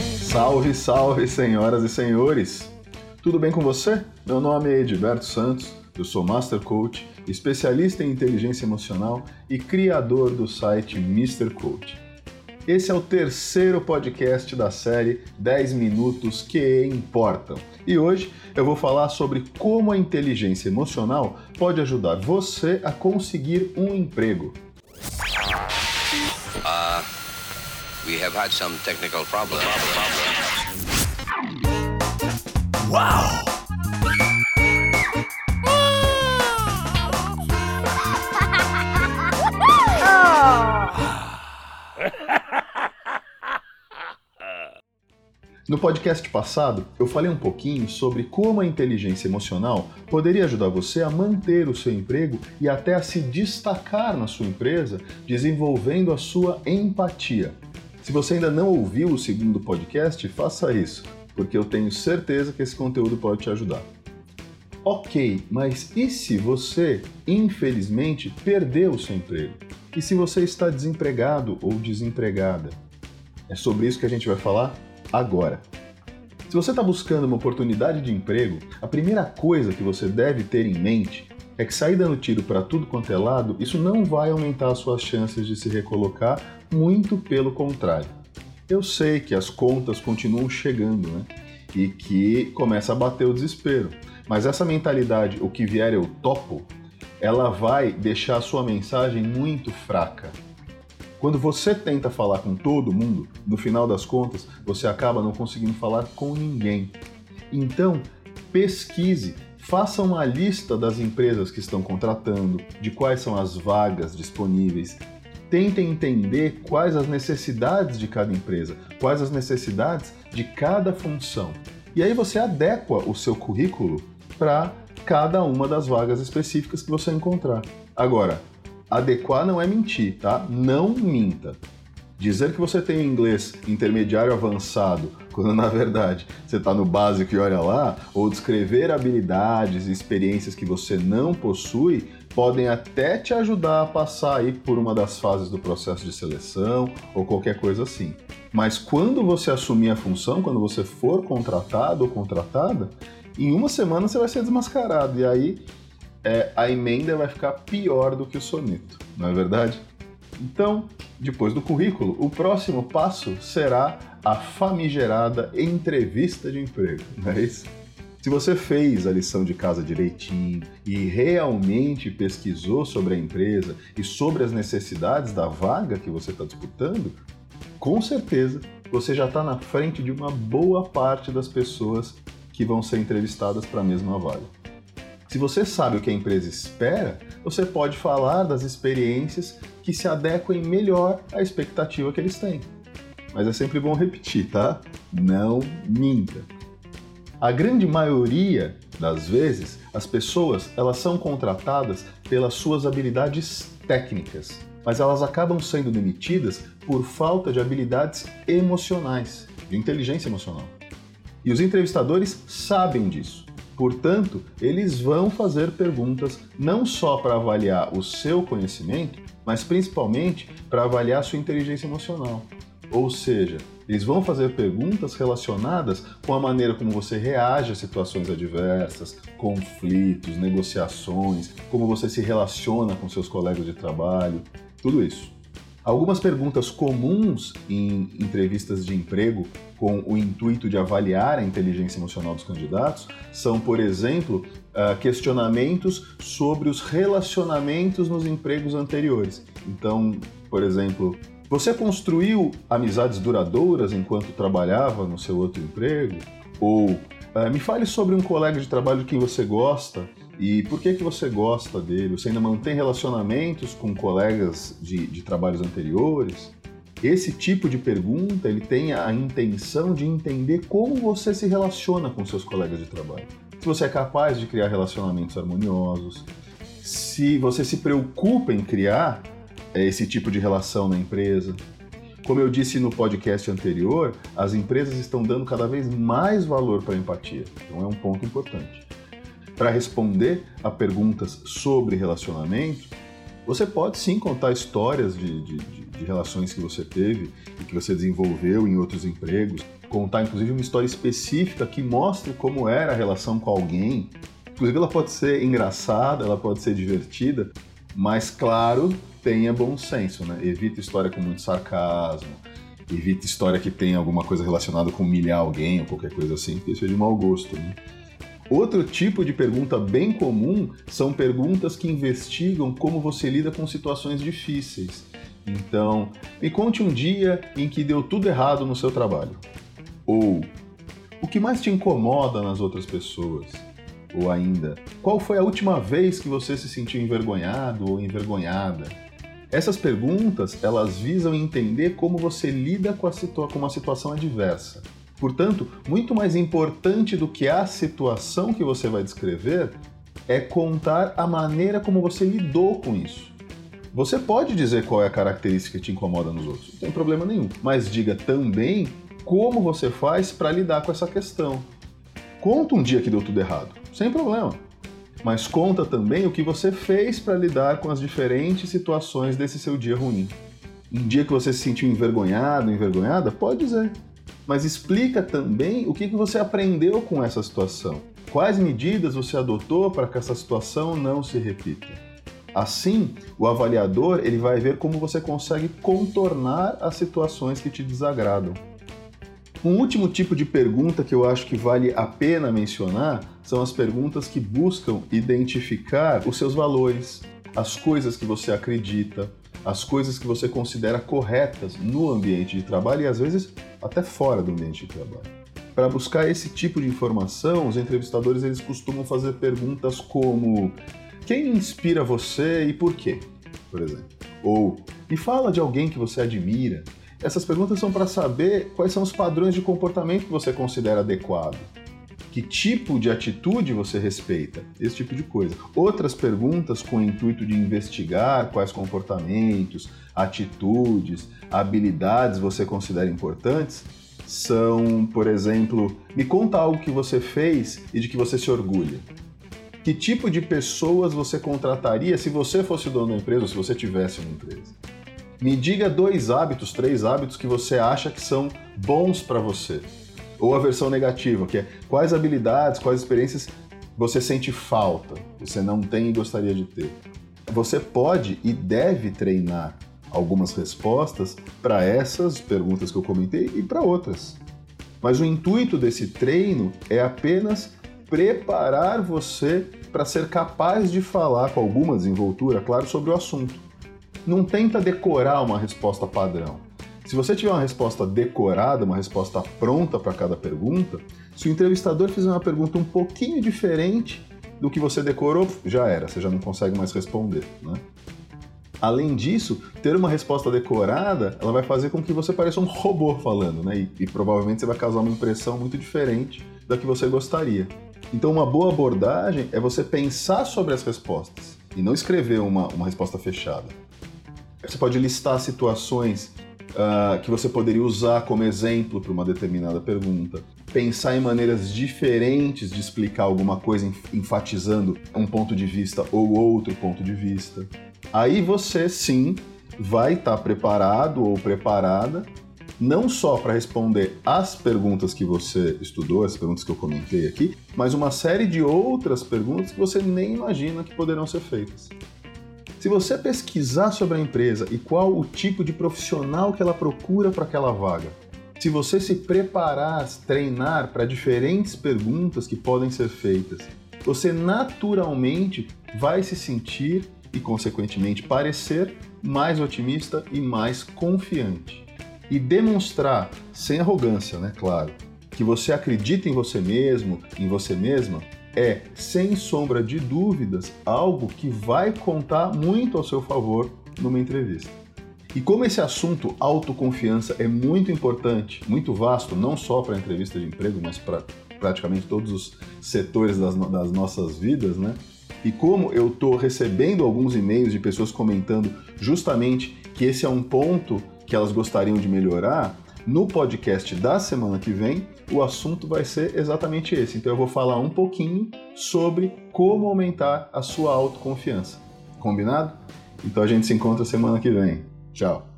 Salve, salve, senhoras e senhores! Tudo bem com você? Meu nome é Edberto Santos, eu sou Master Coach, especialista em inteligência emocional e criador do site Mr. Coach. Esse é o terceiro podcast da série 10 Minutos que Importam. E hoje eu vou falar sobre como a inteligência emocional pode ajudar você a conseguir um emprego. We have had some technical. Wow! No podcast passado, eu falei um pouquinho sobre como a inteligência emocional poderia ajudar você a manter o seu emprego e até a se destacar na sua empresa, desenvolvendo a sua empatia. Se você ainda não ouviu o segundo podcast, faça isso, porque eu tenho certeza que esse conteúdo pode te ajudar. Ok, mas e se você, infelizmente, perdeu o seu emprego? E se você está desempregado ou desempregada? É sobre isso que a gente vai falar agora. Se você está buscando uma oportunidade de emprego, a primeira coisa que você deve ter em mente é que sair dando tiro para tudo quanto é lado, isso não vai aumentar as suas chances de se recolocar, muito pelo contrário. Eu sei que as contas continuam chegando, né? E que começa a bater o desespero. Mas essa mentalidade, o que vier eu topo, ela vai deixar a sua mensagem muito fraca. Quando você tenta falar com todo mundo, no final das contas, você acaba não conseguindo falar com ninguém. Então, pesquise, faça uma lista das empresas que estão contratando, de quais são as vagas disponíveis. Tente entender quais as necessidades de cada empresa, quais as necessidades de cada função. E aí você adequa o seu currículo para cada uma das vagas específicas que você encontrar. Agora, adequar não é mentir, tá? Não minta. Dizer que você tem inglês intermediário avançado, quando na verdade você está no básico e olha lá, ou descrever habilidades e experiências que você não possui, podem até te ajudar a passar aí por uma das fases do processo de seleção ou qualquer coisa assim. Mas quando você assumir a função, quando você for contratado ou contratada, em uma semana você vai ser desmascarado. E aí é, a emenda vai ficar pior do que o soneto, não é verdade? Então, depois do currículo, o próximo passo será a famigerada entrevista de emprego, não é isso? Se você fez a lição de casa direitinho e realmente pesquisou sobre a empresa e sobre as necessidades da vaga que você está disputando, com certeza você já está na frente de uma boa parte das pessoas que vão ser entrevistadas para a mesma vaga. Se você sabe o que a empresa espera, você pode falar das experiências que se adequem melhor à expectativa que eles têm. Mas é sempre bom repetir, tá? Não minta. A grande maioria das vezes, as pessoas elas são contratadas pelas suas habilidades técnicas, mas elas acabam sendo demitidas por falta de habilidades emocionais, de inteligência emocional. E os entrevistadores sabem disso. Portanto, eles vão fazer perguntas não só para avaliar o seu conhecimento, mas principalmente para avaliar sua inteligência emocional. Ou seja, eles vão fazer perguntas relacionadas com a maneira como você reage a situações adversas, conflitos, negociações, como você se relaciona com seus colegas de trabalho, tudo isso. Algumas perguntas comuns em entrevistas de emprego com o intuito de avaliar a inteligência emocional dos candidatos são, por exemplo, ah, questionamentos sobre os relacionamentos nos empregos anteriores. Então, por exemplo, você construiu amizades duradouras enquanto trabalhava no seu outro emprego? Ou ah, me fale sobre um colega de trabalho de quem você gosta e por que, que você gosta dele? Você ainda mantém relacionamentos com colegas de, de trabalhos anteriores? Esse tipo de pergunta ele tem a intenção de entender como você se relaciona com seus colegas de trabalho. Se você é capaz de criar relacionamentos harmoniosos, se você se preocupa em criar é, esse tipo de relação na empresa. Como eu disse no podcast anterior, as empresas estão dando cada vez mais valor para a empatia, então é um ponto importante para responder a perguntas sobre relacionamento, você pode sim contar histórias de, de, de, relações que você teve e que você desenvolveu em outros empregos, contar inclusive uma história específica que mostre como era a relação com alguém. Inclusive ela pode ser engraçada, ela pode ser divertida, mas claro, tenha bom senso, né? Evita história com muito sarcasmo, evita história que tenha alguma coisa relacionada com humilhar alguém ou qualquer coisa assim, porque isso é de mau gosto, né? Outro tipo de pergunta bem comum são perguntas que investigam como você lida com situações difíceis. Então, me conte um dia em que deu tudo errado no seu trabalho. Ou o que mais te incomoda nas outras pessoas? Ou ainda, qual foi a última vez que você se sentiu envergonhado ou envergonhada? Essas perguntas, elas visam entender como você lida com, situa com uma situação adversa. Portanto, muito mais importante do que a situação que você vai descrever é contar a maneira como você lidou com isso. Você pode dizer qual é a característica que te incomoda nos outros, não tem problema nenhum, mas diga também como você faz para lidar com essa questão. Conta um dia que deu tudo errado, sem problema. Mas conta também o que você fez para lidar com as diferentes situações desse seu dia ruim. Um dia que você se sentiu envergonhado, envergonhada, pode dizer. Mas explica também o que você aprendeu com essa situação. Quais medidas você adotou para que essa situação não se repita? Assim, o avaliador ele vai ver como você consegue contornar as situações que te desagradam. Um último tipo de pergunta que eu acho que vale a pena mencionar são as perguntas que buscam identificar os seus valores, as coisas que você acredita, as coisas que você considera corretas no ambiente de trabalho e às vezes até fora do ambiente de trabalho. Para buscar esse tipo de informação, os entrevistadores eles costumam fazer perguntas como: quem inspira você e por quê? Por exemplo. Ou me fala de alguém que você admira essas perguntas são para saber quais são os padrões de comportamento que você considera adequado. Que tipo de atitude você respeita? Esse tipo de coisa. Outras perguntas com o intuito de investigar quais comportamentos, atitudes, habilidades você considera importantes são, por exemplo, me conta algo que você fez e de que você se orgulha. Que tipo de pessoas você contrataria se você fosse dono da empresa ou se você tivesse uma empresa? Me diga dois hábitos, três hábitos que você acha que são bons para você. Ou a versão negativa, que é quais habilidades, quais experiências você sente falta, você não tem e gostaria de ter. Você pode e deve treinar algumas respostas para essas perguntas que eu comentei e para outras. Mas o intuito desse treino é apenas preparar você para ser capaz de falar com alguma desenvoltura, claro, sobre o assunto não tenta decorar uma resposta padrão. Se você tiver uma resposta decorada, uma resposta pronta para cada pergunta, se o entrevistador fizer uma pergunta um pouquinho diferente do que você decorou, já era, você já não consegue mais responder. Né? Além disso, ter uma resposta decorada, ela vai fazer com que você pareça um robô falando, né? E, e, provavelmente você vai causar uma impressão muito diferente da que você gostaria. Então, uma boa abordagem é você pensar sobre as respostas e não escrever uma, uma resposta fechada. Você pode listar situações uh, que você poderia usar como exemplo para uma determinada pergunta. Pensar em maneiras diferentes de explicar alguma coisa, enfatizando um ponto de vista ou outro ponto de vista. Aí você sim vai estar tá preparado ou preparada não só para responder as perguntas que você estudou, as perguntas que eu comentei aqui, mas uma série de outras perguntas que você nem imagina que poderão ser feitas. Se você pesquisar sobre a empresa e qual o tipo de profissional que ela procura para aquela vaga, se você se preparar, treinar para diferentes perguntas que podem ser feitas, você naturalmente vai se sentir e, consequentemente, parecer mais otimista e mais confiante. E demonstrar, sem arrogância, né, claro, que você acredita em você mesmo, em você mesma, é, sem sombra de dúvidas, algo que vai contar muito ao seu favor numa entrevista. E como esse assunto autoconfiança é muito importante, muito vasto, não só para a entrevista de emprego, mas para praticamente todos os setores das, das nossas vidas, né? E como eu estou recebendo alguns e-mails de pessoas comentando justamente que esse é um ponto que elas gostariam de melhorar, no podcast da semana que vem, o assunto vai ser exatamente esse. Então eu vou falar um pouquinho sobre como aumentar a sua autoconfiança. Combinado? Então a gente se encontra semana que vem. Tchau.